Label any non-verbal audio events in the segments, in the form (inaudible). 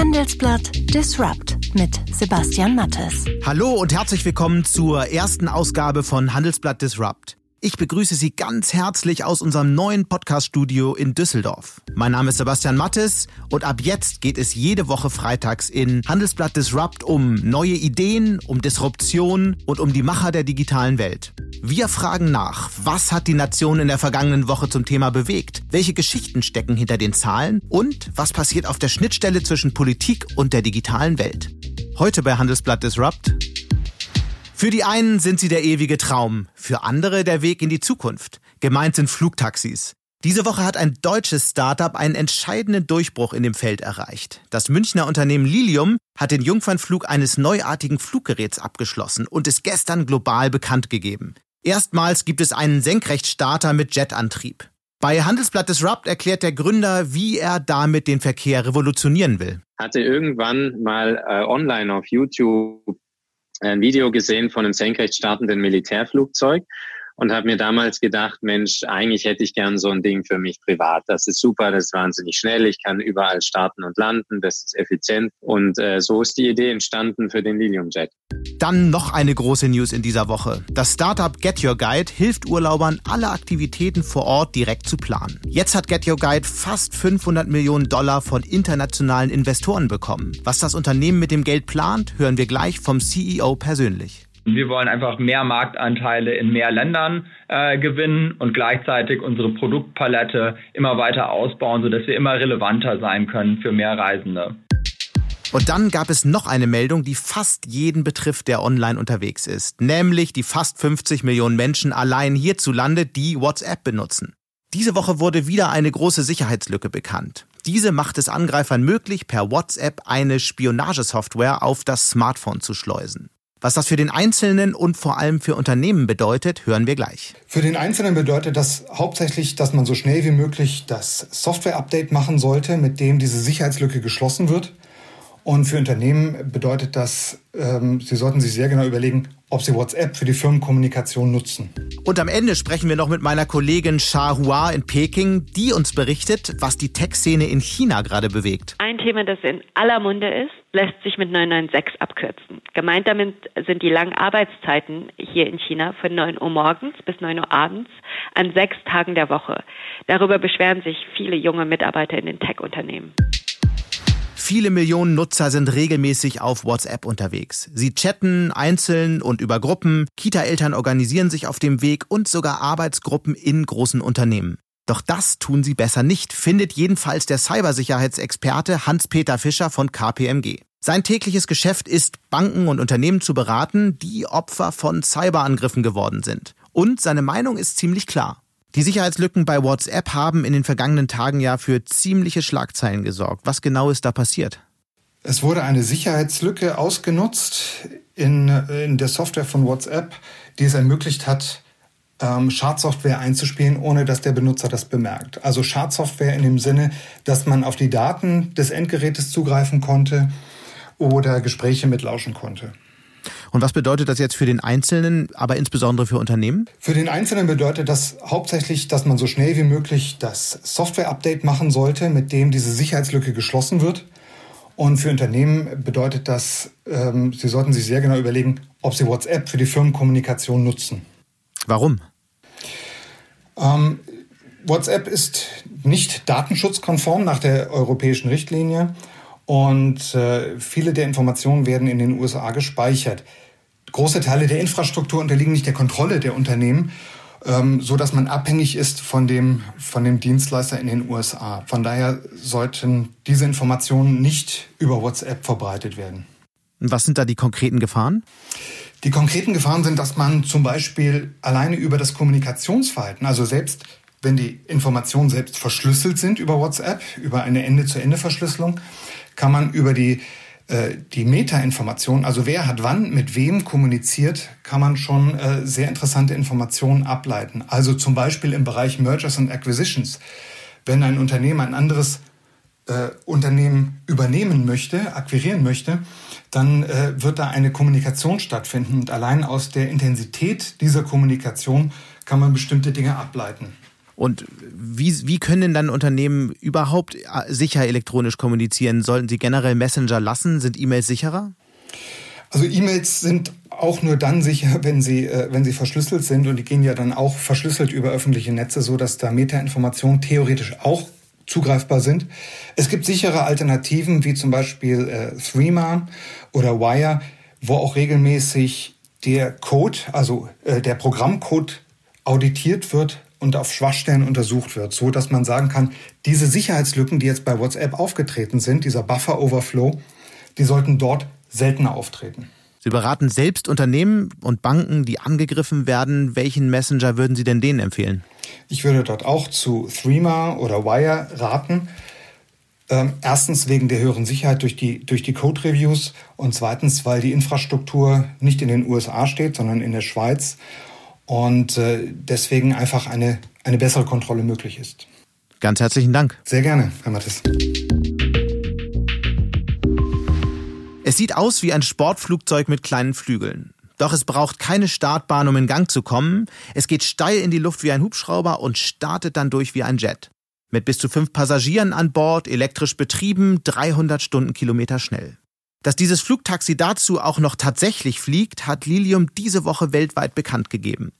Handelsblatt Disrupt mit Sebastian Mattes. Hallo und herzlich willkommen zur ersten Ausgabe von Handelsblatt Disrupt. Ich begrüße Sie ganz herzlich aus unserem neuen Podcast-Studio in Düsseldorf. Mein Name ist Sebastian Mattes und ab jetzt geht es jede Woche freitags in Handelsblatt Disrupt um neue Ideen, um Disruption und um die Macher der digitalen Welt. Wir fragen nach, was hat die Nation in der vergangenen Woche zum Thema bewegt? Welche Geschichten stecken hinter den Zahlen? Und was passiert auf der Schnittstelle zwischen Politik und der digitalen Welt? Heute bei Handelsblatt Disrupt für die einen sind sie der ewige Traum, für andere der Weg in die Zukunft. Gemeint sind Flugtaxis. Diese Woche hat ein deutsches Startup einen entscheidenden Durchbruch in dem Feld erreicht. Das Münchner Unternehmen Lilium hat den Jungfernflug eines neuartigen Fluggeräts abgeschlossen und ist gestern global bekannt gegeben. Erstmals gibt es einen Senkrechtstarter mit Jetantrieb. Bei Handelsblatt Disrupt erklärt der Gründer, wie er damit den Verkehr revolutionieren will. Hatte irgendwann mal äh, online auf YouTube ein Video gesehen von einem senkrecht startenden Militärflugzeug und habe mir damals gedacht, Mensch, eigentlich hätte ich gern so ein Ding für mich privat. Das ist super, das ist wahnsinnig schnell, ich kann überall starten und landen, das ist effizient und äh, so ist die Idee entstanden für den Lilium Jet. Dann noch eine große News in dieser Woche. Das Startup Get Your Guide hilft Urlaubern, alle Aktivitäten vor Ort direkt zu planen. Jetzt hat Get Your Guide fast 500 Millionen Dollar von internationalen Investoren bekommen. Was das Unternehmen mit dem Geld plant, hören wir gleich vom CEO persönlich. Wir wollen einfach mehr Marktanteile in mehr Ländern äh, gewinnen und gleichzeitig unsere Produktpalette immer weiter ausbauen, sodass wir immer relevanter sein können für mehr Reisende. Und dann gab es noch eine Meldung, die fast jeden betrifft, der online unterwegs ist, nämlich die fast 50 Millionen Menschen allein hierzulande, die WhatsApp benutzen. Diese Woche wurde wieder eine große Sicherheitslücke bekannt. Diese macht es Angreifern möglich, per WhatsApp eine Spionagesoftware auf das Smartphone zu schleusen. Was das für den Einzelnen und vor allem für Unternehmen bedeutet, hören wir gleich. Für den Einzelnen bedeutet das hauptsächlich, dass man so schnell wie möglich das Software-Update machen sollte, mit dem diese Sicherheitslücke geschlossen wird. Und für Unternehmen bedeutet das, ähm, sie sollten sich sehr genau überlegen, ob sie WhatsApp für die Firmenkommunikation nutzen. Und am Ende sprechen wir noch mit meiner Kollegin Sha Hua in Peking, die uns berichtet, was die Tech-Szene in China gerade bewegt. Ein Thema, das in aller Munde ist, lässt sich mit 996 abkürzen. Gemeint damit sind die langen Arbeitszeiten hier in China von 9 Uhr morgens bis 9 Uhr abends an sechs Tagen der Woche. Darüber beschweren sich viele junge Mitarbeiter in den Tech-Unternehmen. Viele Millionen Nutzer sind regelmäßig auf WhatsApp unterwegs. Sie chatten einzeln und über Gruppen, Kita-Eltern organisieren sich auf dem Weg und sogar Arbeitsgruppen in großen Unternehmen. Doch das tun sie besser nicht, findet jedenfalls der Cybersicherheitsexperte Hans-Peter Fischer von KPMG. Sein tägliches Geschäft ist, Banken und Unternehmen zu beraten, die Opfer von Cyberangriffen geworden sind. Und seine Meinung ist ziemlich klar. Die Sicherheitslücken bei WhatsApp haben in den vergangenen Tagen ja für ziemliche Schlagzeilen gesorgt. Was genau ist da passiert? Es wurde eine Sicherheitslücke ausgenutzt in, in der Software von WhatsApp, die es ermöglicht hat, ähm, Schadsoftware einzuspielen, ohne dass der Benutzer das bemerkt. Also Schadsoftware in dem Sinne, dass man auf die Daten des Endgerätes zugreifen konnte oder Gespräche mitlauschen konnte. Und was bedeutet das jetzt für den Einzelnen, aber insbesondere für Unternehmen? Für den Einzelnen bedeutet das hauptsächlich, dass man so schnell wie möglich das Software-Update machen sollte, mit dem diese Sicherheitslücke geschlossen wird. Und für Unternehmen bedeutet das, ähm, sie sollten sich sehr genau überlegen, ob sie WhatsApp für die Firmenkommunikation nutzen. Warum? Ähm, WhatsApp ist nicht datenschutzkonform nach der europäischen Richtlinie. Und äh, viele der Informationen werden in den USA gespeichert. Große Teile der Infrastruktur unterliegen nicht der Kontrolle der Unternehmen, ähm, so dass man abhängig ist von dem, von dem Dienstleister in den USA. Von daher sollten diese Informationen nicht über WhatsApp verbreitet werden. Was sind da die konkreten Gefahren? Die konkreten Gefahren sind, dass man zum Beispiel alleine über das Kommunikationsverhalten, also selbst wenn die Informationen selbst verschlüsselt sind über WhatsApp, über eine Ende-zu-Ende-Verschlüsselung, kann man über die, äh, die Meta-Information, also wer hat wann mit wem kommuniziert, kann man schon äh, sehr interessante Informationen ableiten. Also zum Beispiel im Bereich Mergers and Acquisitions. Wenn ein Unternehmen ein anderes äh, Unternehmen übernehmen möchte, akquirieren möchte, dann äh, wird da eine Kommunikation stattfinden. Und allein aus der Intensität dieser Kommunikation kann man bestimmte Dinge ableiten. Und wie, wie können denn dann Unternehmen überhaupt äh, sicher elektronisch kommunizieren? Sollten sie generell Messenger lassen? Sind E-Mails sicherer? Also E-Mails sind auch nur dann sicher, wenn sie, äh, wenn sie verschlüsselt sind und die gehen ja dann auch verschlüsselt über öffentliche Netze, so dass da Metainformationen theoretisch auch zugreifbar sind. Es gibt sichere Alternativen wie zum Beispiel äh, Threema oder Wire, wo auch regelmäßig der Code, also äh, der Programmcode auditiert wird und auf Schwachstellen untersucht wird, so dass man sagen kann, diese Sicherheitslücken, die jetzt bei WhatsApp aufgetreten sind, dieser Buffer Overflow, die sollten dort seltener auftreten. Sie beraten selbst Unternehmen und Banken, die angegriffen werden. Welchen Messenger würden Sie denn denen empfehlen? Ich würde dort auch zu Threema oder Wire raten. Ähm, erstens wegen der höheren Sicherheit durch die, durch die Code-Reviews und zweitens, weil die Infrastruktur nicht in den USA steht, sondern in der Schweiz und äh, deswegen einfach eine, eine bessere Kontrolle möglich ist. Ganz herzlichen Dank. Sehr gerne, Herr Mattes. Es sieht aus wie ein Sportflugzeug mit kleinen Flügeln. Doch es braucht keine Startbahn, um in Gang zu kommen. Es geht steil in die Luft wie ein Hubschrauber und startet dann durch wie ein Jet. Mit bis zu fünf Passagieren an Bord, elektrisch betrieben, 300 Stundenkilometer schnell. Dass dieses Flugtaxi dazu auch noch tatsächlich fliegt, hat Lilium diese Woche weltweit bekannt gegeben.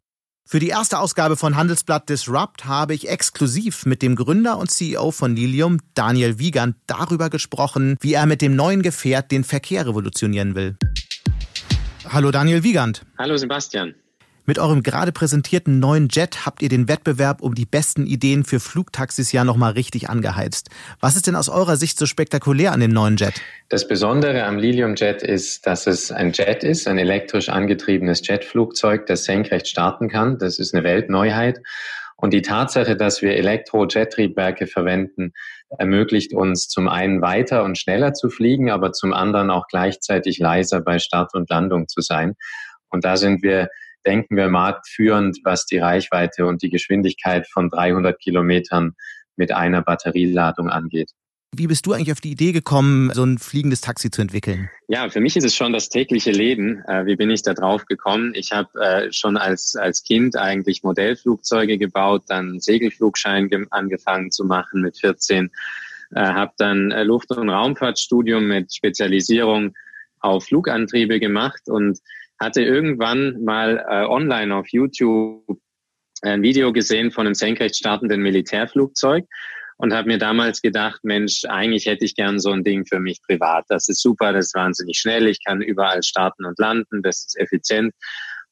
Für die erste Ausgabe von Handelsblatt Disrupt habe ich exklusiv mit dem Gründer und CEO von Lilium, Daniel Wiegand, darüber gesprochen, wie er mit dem neuen Gefährt den Verkehr revolutionieren will. Hallo Daniel Wiegand. Hallo Sebastian. Mit eurem gerade präsentierten neuen Jet habt ihr den Wettbewerb um die besten Ideen für Flugtaxis ja nochmal richtig angeheizt. Was ist denn aus eurer Sicht so spektakulär an dem neuen Jet? Das Besondere am Lilium Jet ist, dass es ein Jet ist, ein elektrisch angetriebenes Jetflugzeug, das senkrecht starten kann. Das ist eine Weltneuheit. Und die Tatsache, dass wir Elektro-Jet-Triebwerke verwenden, ermöglicht uns zum einen weiter und schneller zu fliegen, aber zum anderen auch gleichzeitig leiser bei Start und Landung zu sein. Und da sind wir denken wir marktführend, was die Reichweite und die Geschwindigkeit von 300 Kilometern mit einer Batterieladung angeht. Wie bist du eigentlich auf die Idee gekommen, so ein fliegendes Taxi zu entwickeln? Ja, für mich ist es schon das tägliche Leben. Äh, wie bin ich da drauf gekommen? Ich habe äh, schon als, als Kind eigentlich Modellflugzeuge gebaut, dann Segelflugschein angefangen zu machen mit 14, äh, habe dann Luft- und Raumfahrtstudium mit Spezialisierung auf Flugantriebe gemacht und hatte irgendwann mal äh, online auf YouTube ein Video gesehen von einem senkrecht startenden Militärflugzeug und habe mir damals gedacht, Mensch, eigentlich hätte ich gern so ein Ding für mich privat. Das ist super, das ist wahnsinnig schnell, ich kann überall starten und landen, das ist effizient.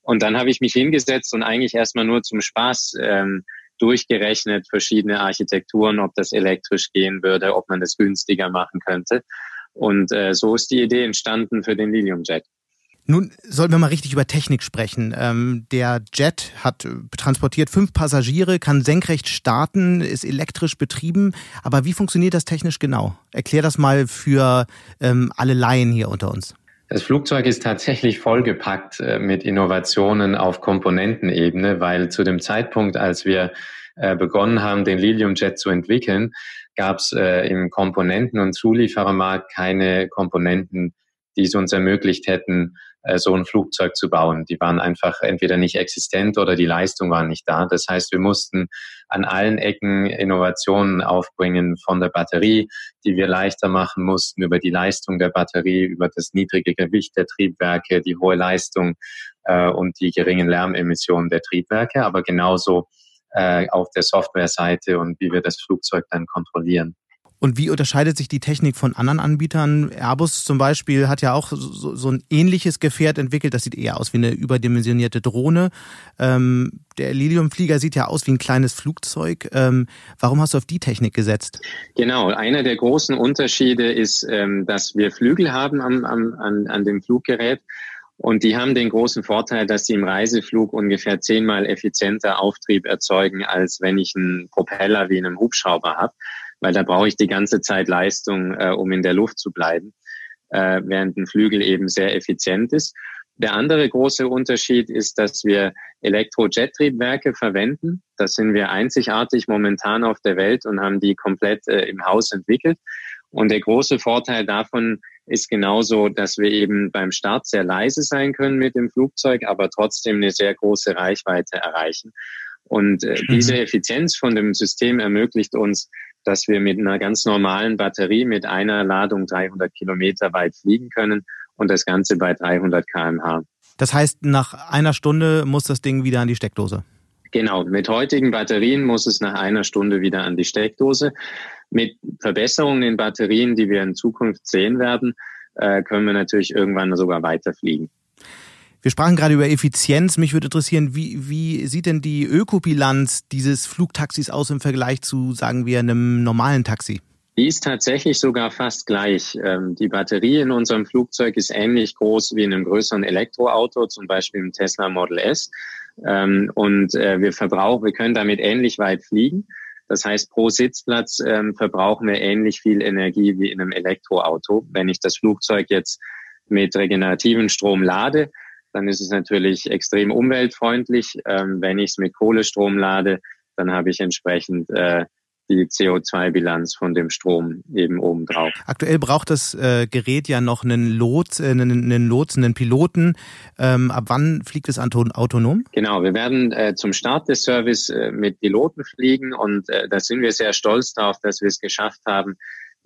Und dann habe ich mich hingesetzt und eigentlich erstmal nur zum Spaß ähm, durchgerechnet, verschiedene Architekturen, ob das elektrisch gehen würde, ob man das günstiger machen könnte. Und äh, so ist die Idee entstanden für den Lilium Jet. Nun sollten wir mal richtig über Technik sprechen. Ähm, der Jet hat äh, transportiert fünf Passagiere, kann senkrecht starten, ist elektrisch betrieben. Aber wie funktioniert das technisch genau? Erklär das mal für ähm, alle Laien hier unter uns. Das Flugzeug ist tatsächlich vollgepackt äh, mit Innovationen auf Komponentenebene, weil zu dem Zeitpunkt, als wir äh, begonnen haben, den Lilium Jet zu entwickeln, gab es im Komponenten- und Zulieferermarkt keine Komponenten, die es uns ermöglicht hätten, so ein Flugzeug zu bauen. Die waren einfach entweder nicht existent oder die Leistung war nicht da. Das heißt, wir mussten an allen Ecken Innovationen aufbringen von der Batterie, die wir leichter machen mussten, über die Leistung der Batterie, über das niedrige Gewicht der Triebwerke, die hohe Leistung äh, und die geringen Lärmemissionen der Triebwerke, aber genauso äh, auf der Softwareseite und wie wir das Flugzeug dann kontrollieren. Und wie unterscheidet sich die Technik von anderen Anbietern? Airbus zum Beispiel hat ja auch so, so ein ähnliches Gefährt entwickelt. Das sieht eher aus wie eine überdimensionierte Drohne. Ähm, der Lilium-Flieger sieht ja aus wie ein kleines Flugzeug. Ähm, warum hast du auf die Technik gesetzt? Genau, einer der großen Unterschiede ist, ähm, dass wir Flügel haben am, am, an, an dem Fluggerät. Und die haben den großen Vorteil, dass sie im Reiseflug ungefähr zehnmal effizienter Auftrieb erzeugen, als wenn ich einen Propeller wie einen Hubschrauber habe weil da brauche ich die ganze Zeit Leistung, äh, um in der Luft zu bleiben, äh, während ein Flügel eben sehr effizient ist. Der andere große Unterschied ist, dass wir Elektrojet-Triebwerke verwenden. Das sind wir einzigartig momentan auf der Welt und haben die komplett äh, im Haus entwickelt. Und der große Vorteil davon ist genauso, dass wir eben beim Start sehr leise sein können mit dem Flugzeug, aber trotzdem eine sehr große Reichweite erreichen. Und äh, mhm. diese Effizienz von dem System ermöglicht uns, dass wir mit einer ganz normalen Batterie mit einer Ladung 300 Kilometer weit fliegen können und das Ganze bei 300 kmh. Das heißt, nach einer Stunde muss das Ding wieder an die Steckdose? Genau, mit heutigen Batterien muss es nach einer Stunde wieder an die Steckdose. Mit Verbesserungen in Batterien, die wir in Zukunft sehen werden, äh, können wir natürlich irgendwann sogar weiterfliegen. Wir sprachen gerade über Effizienz. Mich würde interessieren, wie, wie sieht denn die Ökobilanz dieses Flugtaxis aus im Vergleich zu, sagen wir, einem normalen Taxi? Die ist tatsächlich sogar fast gleich. Ähm, die Batterie in unserem Flugzeug ist ähnlich groß wie in einem größeren Elektroauto, zum Beispiel im Tesla Model S. Ähm, und äh, wir verbrauchen, wir können damit ähnlich weit fliegen. Das heißt, pro Sitzplatz ähm, verbrauchen wir ähnlich viel Energie wie in einem Elektroauto. Wenn ich das Flugzeug jetzt mit regenerativen Strom lade, dann ist es natürlich extrem umweltfreundlich. Ähm, wenn ich es mit Kohlestrom lade, dann habe ich entsprechend äh, die CO2-Bilanz von dem Strom eben obendrauf. Aktuell braucht das äh, Gerät ja noch einen Lots, äh, einen, einen Lotsen, einen Piloten. Ähm, ab wann fliegt es autonom? Genau, wir werden äh, zum Start des Service äh, mit Piloten fliegen und äh, da sind wir sehr stolz darauf, dass wir es geschafft haben,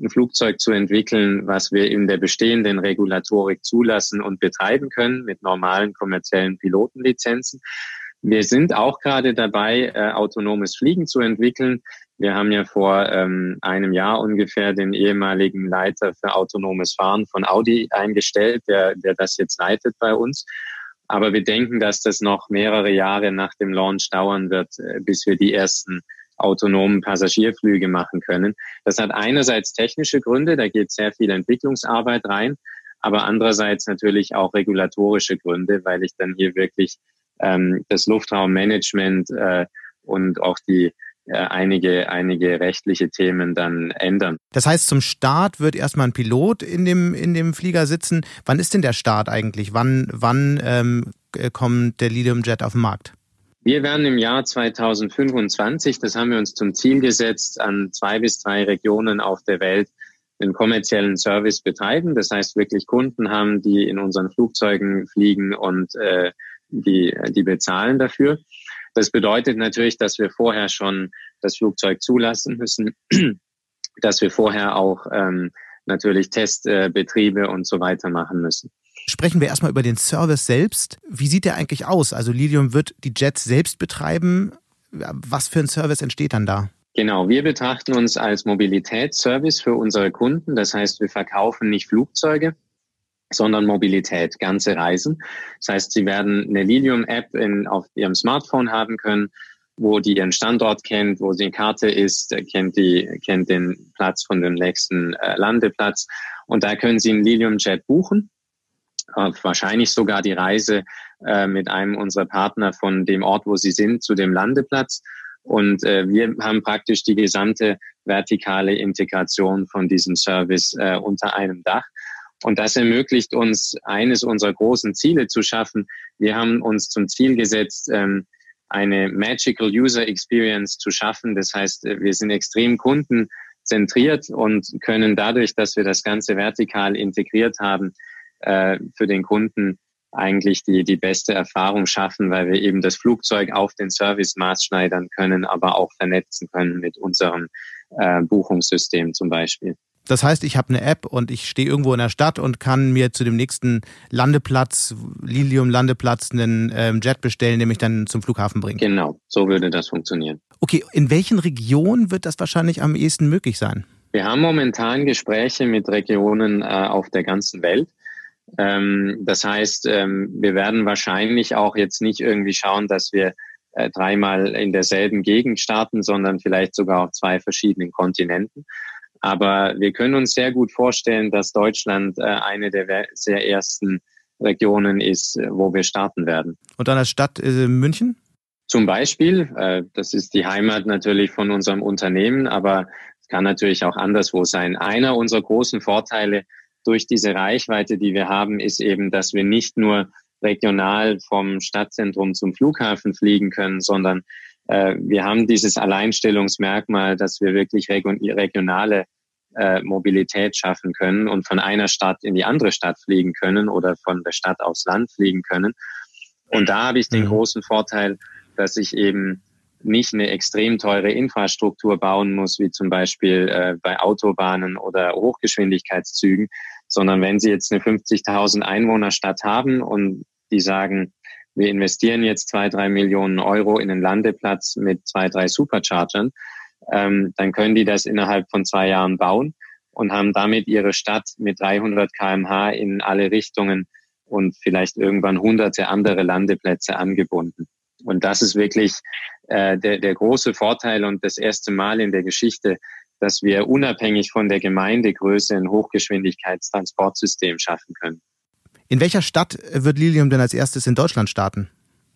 ein Flugzeug zu entwickeln, was wir in der bestehenden Regulatorik zulassen und betreiben können mit normalen kommerziellen Pilotenlizenzen. Wir sind auch gerade dabei, äh, autonomes Fliegen zu entwickeln. Wir haben ja vor ähm, einem Jahr ungefähr den ehemaligen Leiter für autonomes Fahren von Audi eingestellt, der, der das jetzt leitet bei uns. Aber wir denken, dass das noch mehrere Jahre nach dem Launch dauern wird, äh, bis wir die ersten autonomen Passagierflüge machen können. Das hat einerseits technische Gründe, da geht sehr viel Entwicklungsarbeit rein, aber andererseits natürlich auch regulatorische Gründe, weil ich dann hier wirklich ähm, das Luftraummanagement äh, und auch die äh, einige, einige rechtliche Themen dann ändern. Das heißt, zum Start wird erstmal ein Pilot in dem, in dem Flieger sitzen. Wann ist denn der Start eigentlich? Wann, wann ähm, kommt der Lilium Jet auf den Markt? Wir werden im Jahr 2025, das haben wir uns zum Ziel gesetzt, an zwei bis drei Regionen auf der Welt einen kommerziellen Service betreiben. Das heißt, wirklich Kunden haben, die in unseren Flugzeugen fliegen und äh, die, die bezahlen dafür. Das bedeutet natürlich, dass wir vorher schon das Flugzeug zulassen müssen, dass wir vorher auch ähm, natürlich Testbetriebe äh, und so weiter machen müssen. Sprechen wir erstmal über den Service selbst. Wie sieht der eigentlich aus? Also Lilium wird die Jets selbst betreiben. Was für ein Service entsteht dann da? Genau, wir betrachten uns als Mobilitätsservice für unsere Kunden. Das heißt, wir verkaufen nicht Flugzeuge, sondern Mobilität, ganze Reisen. Das heißt, Sie werden eine Lilium-App auf Ihrem Smartphone haben können, wo die Ihren Standort kennt, wo die Karte ist, kennt die, kennt den Platz von dem nächsten äh, Landeplatz. Und da können Sie einen Lilium-Jet buchen, wahrscheinlich sogar die Reise äh, mit einem unserer Partner von dem Ort, wo Sie sind, zu dem Landeplatz. Und äh, wir haben praktisch die gesamte vertikale Integration von diesem Service äh, unter einem Dach. Und das ermöglicht uns, eines unserer großen Ziele zu schaffen. Wir haben uns zum Ziel gesetzt, ähm, eine Magical User Experience zu schaffen. Das heißt, äh, wir sind extrem kundenzentriert und können dadurch, dass wir das Ganze vertikal integriert haben, äh, für den Kunden eigentlich die, die beste Erfahrung schaffen, weil wir eben das Flugzeug auf den Service maßschneidern können, aber auch vernetzen können mit unserem äh, Buchungssystem zum Beispiel. Das heißt, ich habe eine App und ich stehe irgendwo in der Stadt und kann mir zu dem nächsten Landeplatz, Lilium-Landeplatz, einen ähm, Jet bestellen, der mich dann zum Flughafen bringt. Genau, so würde das funktionieren. Okay, in welchen Regionen wird das wahrscheinlich am ehesten möglich sein? Wir haben momentan Gespräche mit Regionen äh, auf der ganzen Welt. Ähm, das heißt, ähm, wir werden wahrscheinlich auch jetzt nicht irgendwie schauen, dass wir äh, dreimal in derselben Gegend starten, sondern vielleicht sogar auf zwei verschiedenen Kontinenten. Aber wir können uns sehr gut vorstellen, dass Deutschland äh, eine der sehr ersten Regionen ist, äh, wo wir starten werden. Und dann als Stadt München? Zum Beispiel, das ist die Heimat natürlich von unserem Unternehmen, aber es kann natürlich auch anderswo sein. Einer unserer großen Vorteile durch diese Reichweite, die wir haben, ist eben, dass wir nicht nur regional vom Stadtzentrum zum Flughafen fliegen können, sondern äh, wir haben dieses Alleinstellungsmerkmal, dass wir wirklich regionale äh, Mobilität schaffen können und von einer Stadt in die andere Stadt fliegen können oder von der Stadt aufs Land fliegen können. Und da habe ich den mhm. großen Vorteil, dass ich eben nicht eine extrem teure Infrastruktur bauen muss, wie zum Beispiel äh, bei Autobahnen oder Hochgeschwindigkeitszügen, sondern wenn Sie jetzt eine 50.000 Einwohnerstadt haben und die sagen, wir investieren jetzt zwei, drei Millionen Euro in einen Landeplatz mit zwei, drei Superchargern, ähm, dann können die das innerhalb von zwei Jahren bauen und haben damit ihre Stadt mit 300 kmh in alle Richtungen und vielleicht irgendwann hunderte andere Landeplätze angebunden. Und das ist wirklich äh, der, der große Vorteil und das erste Mal in der Geschichte, dass wir unabhängig von der Gemeindegröße ein Hochgeschwindigkeitstransportsystem schaffen können. In welcher Stadt wird Lilium denn als erstes in Deutschland starten?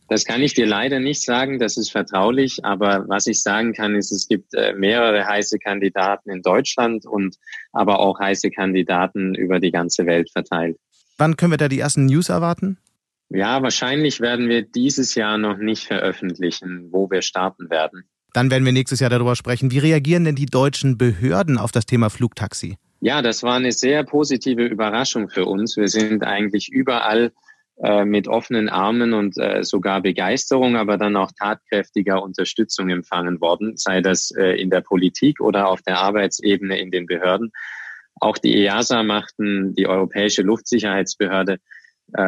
Das kann ich dir leider nicht sagen, das ist vertraulich, aber was ich sagen kann, ist, es gibt äh, mehrere heiße Kandidaten in Deutschland und aber auch heiße Kandidaten über die ganze Welt verteilt. Wann können wir da die ersten News erwarten? Ja, wahrscheinlich werden wir dieses Jahr noch nicht veröffentlichen, wo wir starten werden. Dann werden wir nächstes Jahr darüber sprechen. Wie reagieren denn die deutschen Behörden auf das Thema Flugtaxi? Ja, das war eine sehr positive Überraschung für uns. Wir sind eigentlich überall äh, mit offenen Armen und äh, sogar Begeisterung, aber dann auch tatkräftiger Unterstützung empfangen worden, sei das äh, in der Politik oder auf der Arbeitsebene in den Behörden. Auch die EASA machten, die Europäische Luftsicherheitsbehörde,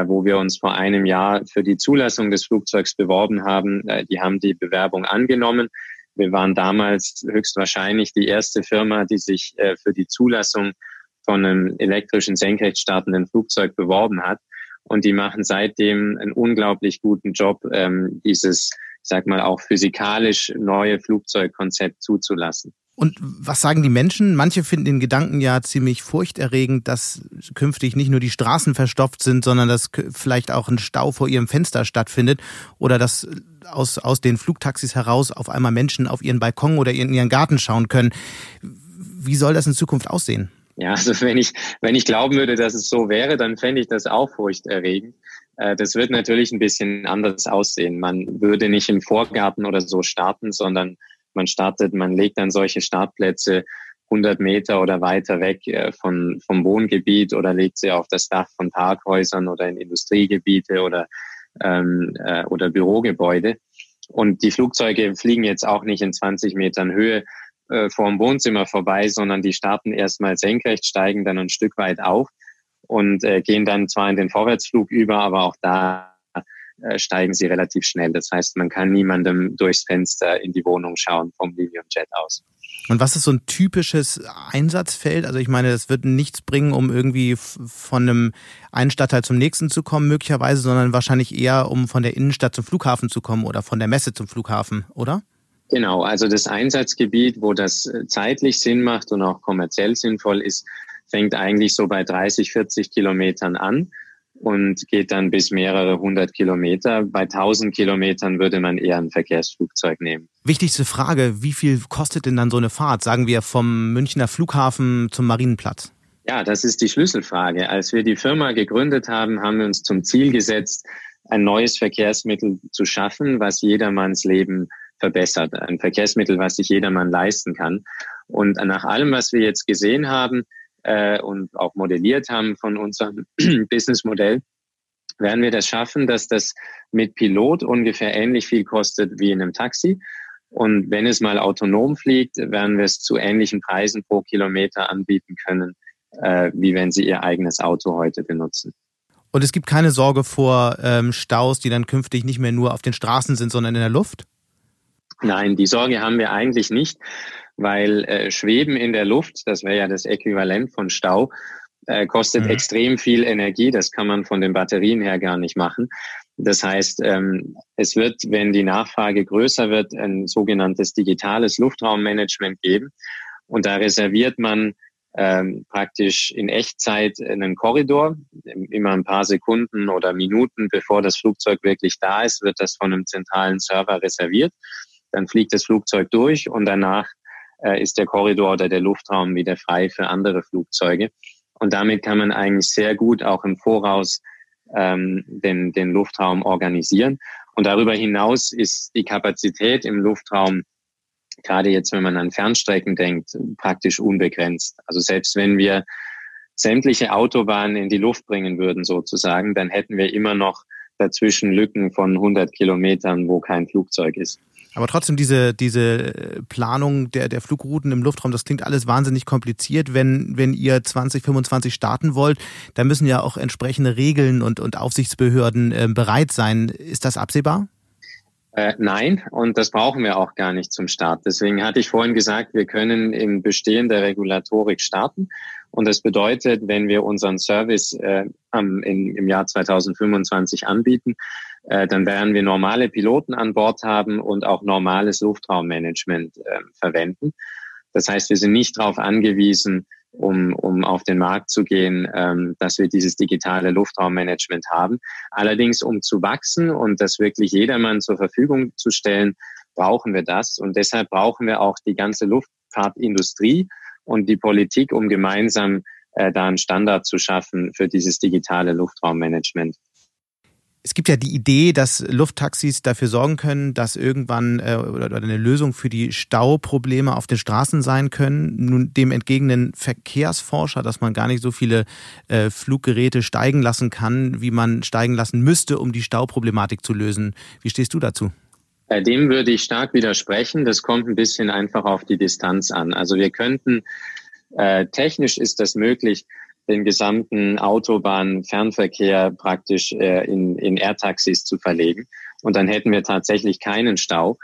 wo wir uns vor einem Jahr für die Zulassung des Flugzeugs beworben haben. Die haben die Bewerbung angenommen. Wir waren damals höchstwahrscheinlich die erste Firma, die sich äh, für die Zulassung von einem elektrischen senkrecht startenden Flugzeug beworben hat. Und die machen seitdem einen unglaublich guten Job, ähm, dieses, ich sag mal, auch physikalisch neue Flugzeugkonzept zuzulassen. Und was sagen die Menschen? Manche finden den Gedanken ja ziemlich furchterregend, dass künftig nicht nur die Straßen verstopft sind, sondern dass vielleicht auch ein Stau vor ihrem Fenster stattfindet oder dass aus, aus den Flugtaxis heraus auf einmal Menschen auf ihren Balkon oder in ihren Garten schauen können. Wie soll das in Zukunft aussehen? Ja, also wenn ich, wenn ich glauben würde, dass es so wäre, dann fände ich das auch furchterregend. Äh, das wird natürlich ein bisschen anders aussehen. Man würde nicht im Vorgarten oder so starten, sondern man startet, man legt dann solche Startplätze 100 Meter oder weiter weg äh, von, vom Wohngebiet oder legt sie auf das Dach von Parkhäusern oder in Industriegebiete oder, ähm, äh, oder Bürogebäude. Und die Flugzeuge fliegen jetzt auch nicht in 20 Metern Höhe äh, vor Wohnzimmer vorbei, sondern die starten erstmal senkrecht, steigen dann ein Stück weit auf und äh, gehen dann zwar in den Vorwärtsflug über, aber auch da äh, steigen sie relativ schnell. Das heißt, man kann niemandem durchs Fenster in die Wohnung schauen vom Lilium Jet aus. Und was ist so ein typisches Einsatzfeld? Also ich meine, das wird nichts bringen, um irgendwie von einem einen Stadtteil zum nächsten zu kommen, möglicherweise, sondern wahrscheinlich eher, um von der Innenstadt zum Flughafen zu kommen oder von der Messe zum Flughafen, oder? Genau, also das Einsatzgebiet, wo das äh, zeitlich Sinn macht und auch kommerziell sinnvoll ist, fängt eigentlich so bei 30, 40 Kilometern an und geht dann bis mehrere hundert Kilometer. Bei 1000 Kilometern würde man eher ein Verkehrsflugzeug nehmen. Wichtigste Frage, wie viel kostet denn dann so eine Fahrt, sagen wir vom Münchner Flughafen zum Marienplatz? Ja, das ist die Schlüsselfrage. Als wir die Firma gegründet haben, haben wir uns zum Ziel gesetzt, ein neues Verkehrsmittel zu schaffen, was jedermanns Leben verbessert. Ein Verkehrsmittel, was sich jedermann leisten kann. Und nach allem, was wir jetzt gesehen haben, äh, und auch modelliert haben von unserem (clears throat) Businessmodell, werden wir das schaffen, dass das mit Pilot ungefähr ähnlich viel kostet wie in einem Taxi. Und wenn es mal autonom fliegt, werden wir es zu ähnlichen Preisen pro Kilometer anbieten können, äh, wie wenn Sie Ihr eigenes Auto heute benutzen. Und es gibt keine Sorge vor ähm, Staus, die dann künftig nicht mehr nur auf den Straßen sind, sondern in der Luft? Nein, die Sorge haben wir eigentlich nicht weil äh, Schweben in der Luft, das wäre ja das Äquivalent von Stau, äh, kostet mhm. extrem viel Energie. Das kann man von den Batterien her gar nicht machen. Das heißt, ähm, es wird, wenn die Nachfrage größer wird, ein sogenanntes digitales Luftraummanagement geben. Und da reserviert man ähm, praktisch in Echtzeit einen Korridor. Immer ein paar Sekunden oder Minuten, bevor das Flugzeug wirklich da ist, wird das von einem zentralen Server reserviert. Dann fliegt das Flugzeug durch und danach äh, ist der Korridor oder der Luftraum wieder frei für andere Flugzeuge. Und damit kann man eigentlich sehr gut auch im Voraus ähm, den, den Luftraum organisieren. Und darüber hinaus ist die Kapazität im Luftraum, gerade jetzt, wenn man an Fernstrecken denkt, praktisch unbegrenzt. Also selbst wenn wir sämtliche Autobahnen in die Luft bringen würden, sozusagen, dann hätten wir immer noch dazwischen Lücken von 100 Kilometern, wo kein Flugzeug ist. Aber trotzdem diese, diese Planung der, der Flugrouten im Luftraum, das klingt alles wahnsinnig kompliziert. Wenn, wenn ihr 2025 starten wollt, da müssen ja auch entsprechende Regeln und, und Aufsichtsbehörden äh, bereit sein. Ist das absehbar? Äh, nein, und das brauchen wir auch gar nicht zum Start. Deswegen hatte ich vorhin gesagt, wir können in bestehender Regulatorik starten. Und das bedeutet, wenn wir unseren Service äh, am, in, im Jahr 2025 anbieten, äh, dann werden wir normale Piloten an Bord haben und auch normales Luftraummanagement äh, verwenden. Das heißt, wir sind nicht darauf angewiesen, um, um auf den Markt zu gehen, ähm, dass wir dieses digitale Luftraummanagement haben. Allerdings, um zu wachsen und das wirklich jedermann zur Verfügung zu stellen, brauchen wir das. Und deshalb brauchen wir auch die ganze Luftfahrtindustrie und die Politik, um gemeinsam äh, da einen Standard zu schaffen für dieses digitale Luftraummanagement. Es gibt ja die Idee, dass Lufttaxis dafür sorgen können, dass irgendwann äh, oder eine Lösung für die Stauprobleme auf den Straßen sein können. Nun dem entgegnen Verkehrsforscher, dass man gar nicht so viele äh, Fluggeräte steigen lassen kann, wie man steigen lassen müsste, um die Stauproblematik zu lösen. Wie stehst du dazu? Bei dem würde ich stark widersprechen. Das kommt ein bisschen einfach auf die Distanz an. Also wir könnten, äh, technisch ist das möglich, den gesamten Autobahnfernverkehr praktisch äh, in, in Airtaxis zu verlegen. Und dann hätten wir tatsächlich keinen Stau.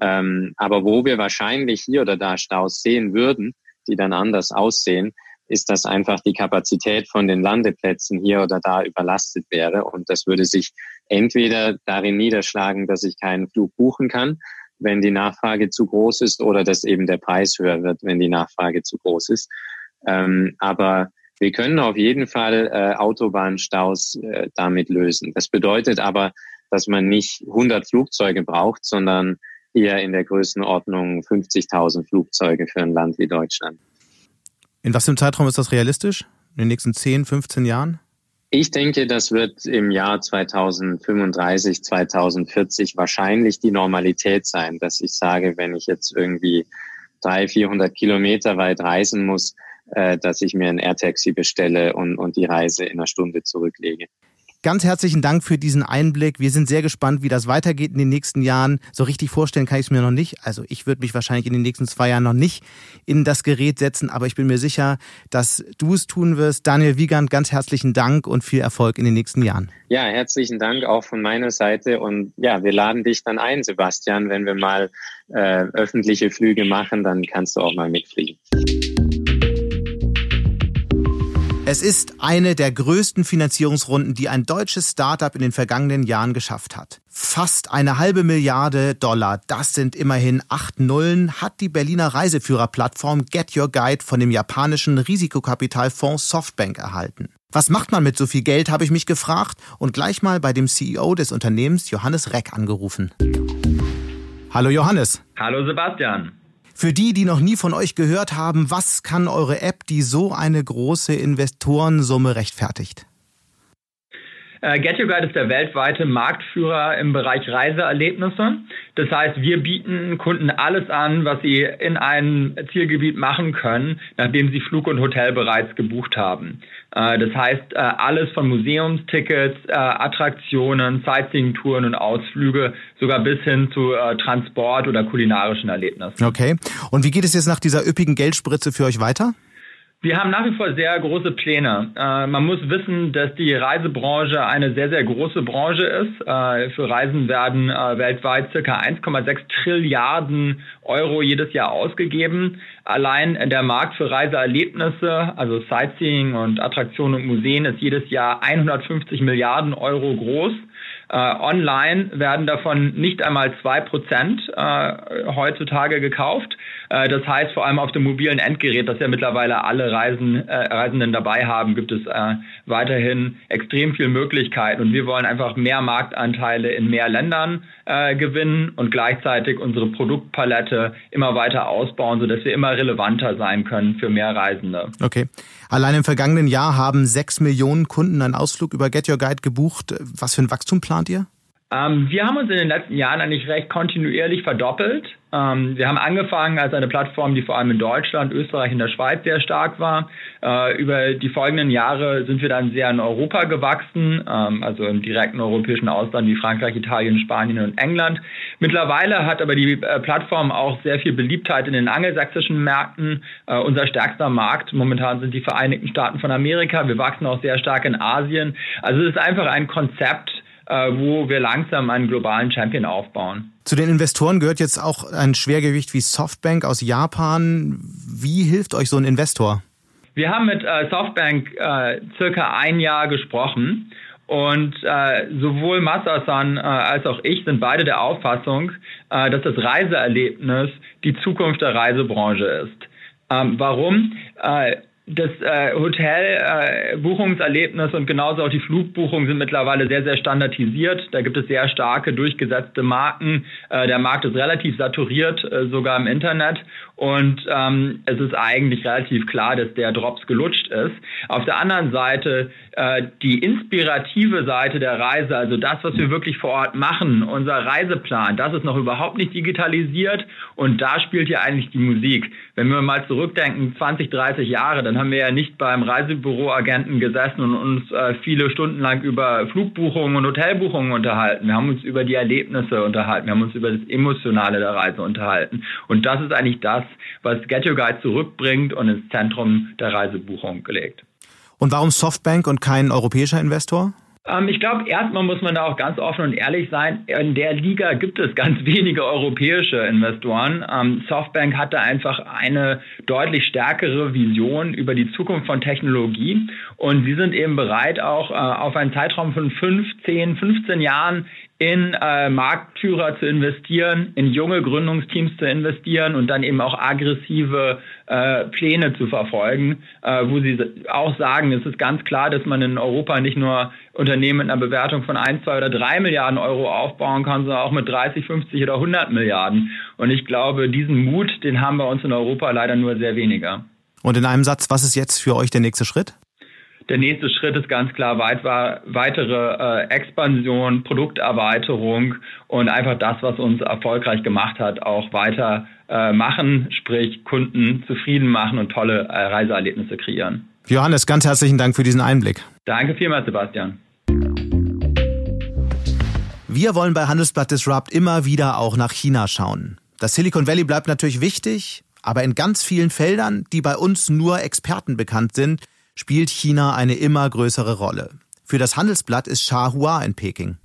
Ähm, aber wo wir wahrscheinlich hier oder da Staus sehen würden, die dann anders aussehen, ist, dass einfach die Kapazität von den Landeplätzen hier oder da überlastet wäre. Und das würde sich entweder darin niederschlagen, dass ich keinen Flug buchen kann, wenn die Nachfrage zu groß ist, oder dass eben der Preis höher wird, wenn die Nachfrage zu groß ist. Ähm, aber wir können auf jeden Fall äh, Autobahnstaus äh, damit lösen. Das bedeutet aber, dass man nicht 100 Flugzeuge braucht, sondern eher in der Größenordnung 50.000 Flugzeuge für ein Land wie Deutschland. In was für einem Zeitraum ist das realistisch? In den nächsten 10, 15 Jahren? Ich denke, das wird im Jahr 2035, 2040 wahrscheinlich die Normalität sein, dass ich sage, wenn ich jetzt irgendwie 300, 400 Kilometer weit reisen muss, äh, dass ich mir ein AirTaxi bestelle und, und die Reise in einer Stunde zurücklege. Ganz herzlichen Dank für diesen Einblick. Wir sind sehr gespannt, wie das weitergeht in den nächsten Jahren. So richtig vorstellen kann ich es mir noch nicht. Also ich würde mich wahrscheinlich in den nächsten zwei Jahren noch nicht in das Gerät setzen, aber ich bin mir sicher, dass du es tun wirst. Daniel Wiegand, ganz herzlichen Dank und viel Erfolg in den nächsten Jahren. Ja, herzlichen Dank auch von meiner Seite. Und ja, wir laden dich dann ein, Sebastian. Wenn wir mal äh, öffentliche Flüge machen, dann kannst du auch mal mitfliegen. Es ist eine der größten Finanzierungsrunden, die ein deutsches Startup in den vergangenen Jahren geschafft hat. Fast eine halbe Milliarde Dollar, das sind immerhin acht Nullen, hat die Berliner Reiseführerplattform Get Your Guide von dem japanischen Risikokapitalfonds Softbank erhalten. Was macht man mit so viel Geld, habe ich mich gefragt und gleich mal bei dem CEO des Unternehmens Johannes Reck angerufen. Hallo Johannes. Hallo Sebastian. Für die, die noch nie von euch gehört haben, was kann eure App, die so eine große Investorensumme rechtfertigt? Äh, Get Your Guide ist der weltweite Marktführer im Bereich Reiseerlebnisse. Das heißt, wir bieten Kunden alles an, was sie in einem Zielgebiet machen können, nachdem sie Flug und Hotel bereits gebucht haben. Äh, das heißt, äh, alles von Museumstickets, äh, Attraktionen, Sightseeing-Touren und Ausflüge, sogar bis hin zu Transport oder kulinarischen Erlebnissen. Okay. Und wie geht es jetzt nach dieser üppigen Geldspritze für euch weiter? Wir haben nach wie vor sehr große Pläne. Äh, man muss wissen, dass die Reisebranche eine sehr, sehr große Branche ist. Äh, für Reisen werden äh, weltweit circa 1,6 Trilliarden Euro jedes Jahr ausgegeben. Allein der Markt für Reiseerlebnisse, also Sightseeing und Attraktionen und Museen, ist jedes Jahr 150 Milliarden Euro groß. Äh, online werden davon nicht einmal zwei Prozent äh, heutzutage gekauft. Äh, das heißt, vor allem auf dem mobilen Endgerät, das ja mittlerweile alle Reisen, äh, Reisenden dabei haben, gibt es äh, weiterhin extrem viel Möglichkeiten. Und wir wollen einfach mehr Marktanteile in mehr Ländern äh, gewinnen und gleichzeitig unsere Produktpalette immer weiter ausbauen, sodass wir immer relevanter sein können für mehr Reisende. Okay. Allein im vergangenen Jahr haben sechs Millionen Kunden einen Ausflug über Get Your Guide gebucht. Was für ein Wachstum plant ihr? Ähm, wir haben uns in den letzten Jahren eigentlich recht kontinuierlich verdoppelt. Ähm, wir haben angefangen als eine Plattform, die vor allem in Deutschland, Österreich und der Schweiz sehr stark war. Äh, über die folgenden Jahre sind wir dann sehr in Europa gewachsen, ähm, also im direkten europäischen Ausland wie Frankreich, Italien, Spanien und England. Mittlerweile hat aber die äh, Plattform auch sehr viel Beliebtheit in den angelsächsischen Märkten. Äh, unser stärkster Markt momentan sind die Vereinigten Staaten von Amerika. Wir wachsen auch sehr stark in Asien. Also es ist einfach ein Konzept, wo wir langsam einen globalen Champion aufbauen. Zu den Investoren gehört jetzt auch ein Schwergewicht wie Softbank aus Japan. Wie hilft euch so ein Investor? Wir haben mit äh, Softbank äh, circa ein Jahr gesprochen und äh, sowohl Masasan äh, als auch ich sind beide der Auffassung, äh, dass das Reiseerlebnis die Zukunft der Reisebranche ist. Ähm, warum? Äh, das äh, Hotelbuchungserlebnis äh, und genauso auch die Flugbuchung sind mittlerweile sehr, sehr standardisiert. Da gibt es sehr starke, durchgesetzte Marken. Äh, der Markt ist relativ saturiert, äh, sogar im Internet. Und ähm, es ist eigentlich relativ klar, dass der Drops gelutscht ist. Auf der anderen Seite äh, die inspirative Seite der Reise, also das, was wir wirklich vor Ort machen, unser Reiseplan, das ist noch überhaupt nicht digitalisiert und da spielt ja eigentlich die Musik. Wenn wir mal zurückdenken, 20, 30 Jahre, dann haben wir ja nicht beim Reisebüroagenten gesessen und uns äh, viele Stunden lang über Flugbuchungen und Hotelbuchungen unterhalten. Wir haben uns über die Erlebnisse unterhalten, wir haben uns über das Emotionale der Reise unterhalten. Und das ist eigentlich das, was Your Guide zurückbringt und ins Zentrum der Reisebuchung gelegt. Und warum Softbank und kein europäischer Investor? Ähm, ich glaube, erstmal muss man da auch ganz offen und ehrlich sein. In der Liga gibt es ganz (laughs) wenige europäische Investoren. Ähm, Softbank hatte einfach eine deutlich stärkere Vision über die Zukunft von Technologie und sie sind eben bereit, auch äh, auf einen Zeitraum von 15, 15 Jahren in äh, Marktführer zu investieren, in junge Gründungsteams zu investieren und dann eben auch aggressive äh, Pläne zu verfolgen, äh, wo sie auch sagen, es ist ganz klar, dass man in Europa nicht nur Unternehmen mit einer Bewertung von 1, 2 oder 3 Milliarden Euro aufbauen kann, sondern auch mit 30, 50 oder 100 Milliarden. Und ich glaube, diesen Mut, den haben wir uns in Europa leider nur sehr weniger. Und in einem Satz, was ist jetzt für euch der nächste Schritt? Der nächste Schritt ist ganz klar weit, weitere äh, Expansion, Produkterweiterung und einfach das, was uns erfolgreich gemacht hat, auch weiter äh, machen, sprich Kunden zufrieden machen und tolle äh, Reiseerlebnisse kreieren. Johannes, ganz herzlichen Dank für diesen Einblick. Danke vielmals, Sebastian. Wir wollen bei Handelsblatt Disrupt immer wieder auch nach China schauen. Das Silicon Valley bleibt natürlich wichtig, aber in ganz vielen Feldern, die bei uns nur Experten bekannt sind, spielt China eine immer größere Rolle. Für das Handelsblatt ist Shah Hua in Peking.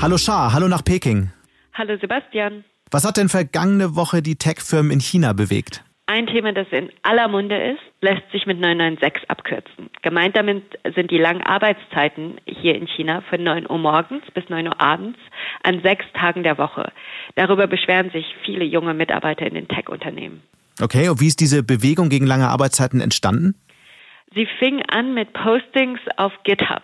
Hallo Shah, hallo nach Peking. Hallo Sebastian. Was hat denn vergangene Woche die Tech-Firmen in China bewegt? Ein Thema, das in aller Munde ist, lässt sich mit 996 abkürzen. Gemeint damit sind die langen Arbeitszeiten hier in China von 9 Uhr morgens bis 9 Uhr abends an sechs Tagen der Woche. Darüber beschweren sich viele junge Mitarbeiter in den Tech-Unternehmen. Okay, und wie ist diese Bewegung gegen lange Arbeitszeiten entstanden? Sie fing an mit Postings auf GitHub.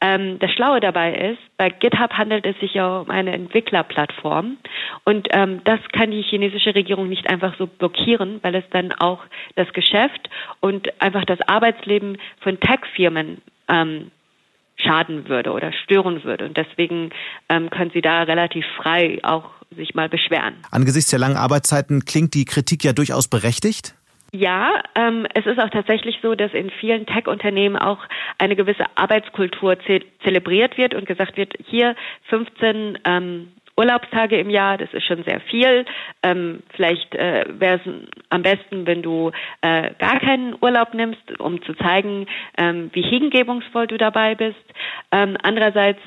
Ähm, das Schlaue dabei ist, bei GitHub handelt es sich ja um eine Entwicklerplattform und ähm, das kann die chinesische Regierung nicht einfach so blockieren, weil es dann auch das Geschäft und einfach das Arbeitsleben von Tech-Firmen ähm, schaden würde oder stören würde. Und deswegen ähm, können sie da relativ frei auch sich mal beschweren. Angesichts der langen Arbeitszeiten klingt die Kritik ja durchaus berechtigt. Ja, ähm, es ist auch tatsächlich so, dass in vielen Tech-Unternehmen auch eine gewisse Arbeitskultur ze zelebriert wird und gesagt wird, hier 15 ähm, Urlaubstage im Jahr, das ist schon sehr viel. Ähm, vielleicht äh, wäre es am besten, wenn du äh, gar keinen Urlaub nimmst, um zu zeigen, ähm, wie hingebungsvoll du dabei bist. Ähm, andererseits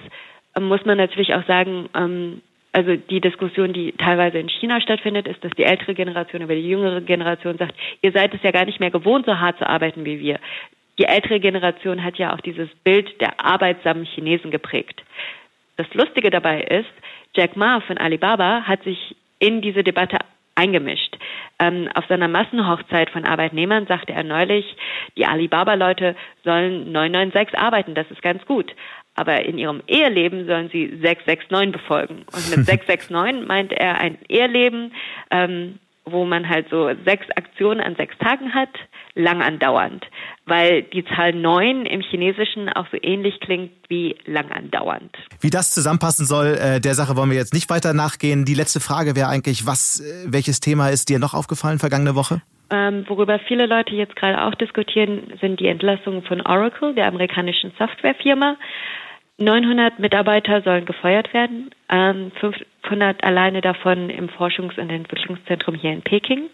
muss man natürlich auch sagen, ähm, also die Diskussion, die teilweise in China stattfindet, ist, dass die ältere Generation über die jüngere Generation sagt, ihr seid es ja gar nicht mehr gewohnt, so hart zu arbeiten wie wir. Die ältere Generation hat ja auch dieses Bild der arbeitsamen Chinesen geprägt. Das Lustige dabei ist, Jack Ma von Alibaba hat sich in diese Debatte eingemischt. Ähm, auf seiner Massenhochzeit von Arbeitnehmern sagte er neulich, die Alibaba-Leute sollen 996 arbeiten, das ist ganz gut aber in ihrem Eheleben sollen sie 669 befolgen. Und mit (laughs) 669 meint er ein Eheleben, ähm, wo man halt so sechs Aktionen an sechs Tagen hat, lang andauernd, weil die Zahl 9 im Chinesischen auch so ähnlich klingt wie lang andauernd. Wie das zusammenpassen soll, äh, der Sache wollen wir jetzt nicht weiter nachgehen. Die letzte Frage wäre eigentlich, was, äh, welches Thema ist dir noch aufgefallen vergangene Woche? Ähm, worüber viele Leute jetzt gerade auch diskutieren, sind die Entlassungen von Oracle, der amerikanischen Softwarefirma. 900 Mitarbeiter sollen gefeuert werden, 500 ähm, alleine davon im Forschungs- und Entwicklungszentrum hier in Peking.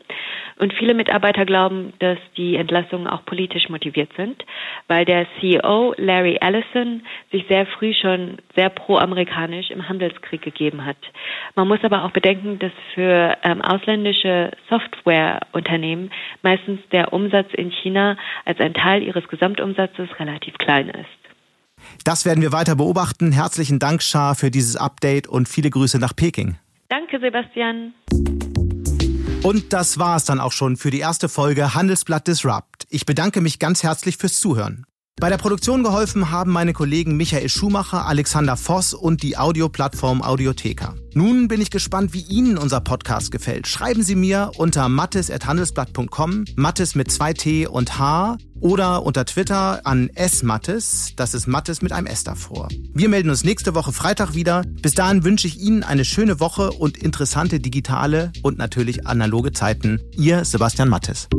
Und viele Mitarbeiter glauben, dass die Entlassungen auch politisch motiviert sind, weil der CEO Larry Ellison sich sehr früh schon sehr pro-amerikanisch im Handelskrieg gegeben hat. Man muss aber auch bedenken, dass für ähm, ausländische Softwareunternehmen meistens der Umsatz in China als ein Teil ihres Gesamtumsatzes relativ klein ist. Das werden wir weiter beobachten. Herzlichen Dank, Shah, für dieses Update und viele Grüße nach Peking. Danke, Sebastian. Und das war es dann auch schon für die erste Folge Handelsblatt Disrupt. Ich bedanke mich ganz herzlich fürs Zuhören. Bei der Produktion geholfen haben meine Kollegen Michael Schumacher, Alexander Voss und die Audioplattform Audiotheka. Nun bin ich gespannt, wie Ihnen unser Podcast gefällt. Schreiben Sie mir unter mattes.handelsblatt.com, Mattes mit zwei T und H oder unter Twitter an smattes, das ist Mattes mit einem S davor. Wir melden uns nächste Woche Freitag wieder. Bis dahin wünsche ich Ihnen eine schöne Woche und interessante digitale und natürlich analoge Zeiten. Ihr Sebastian Mattes.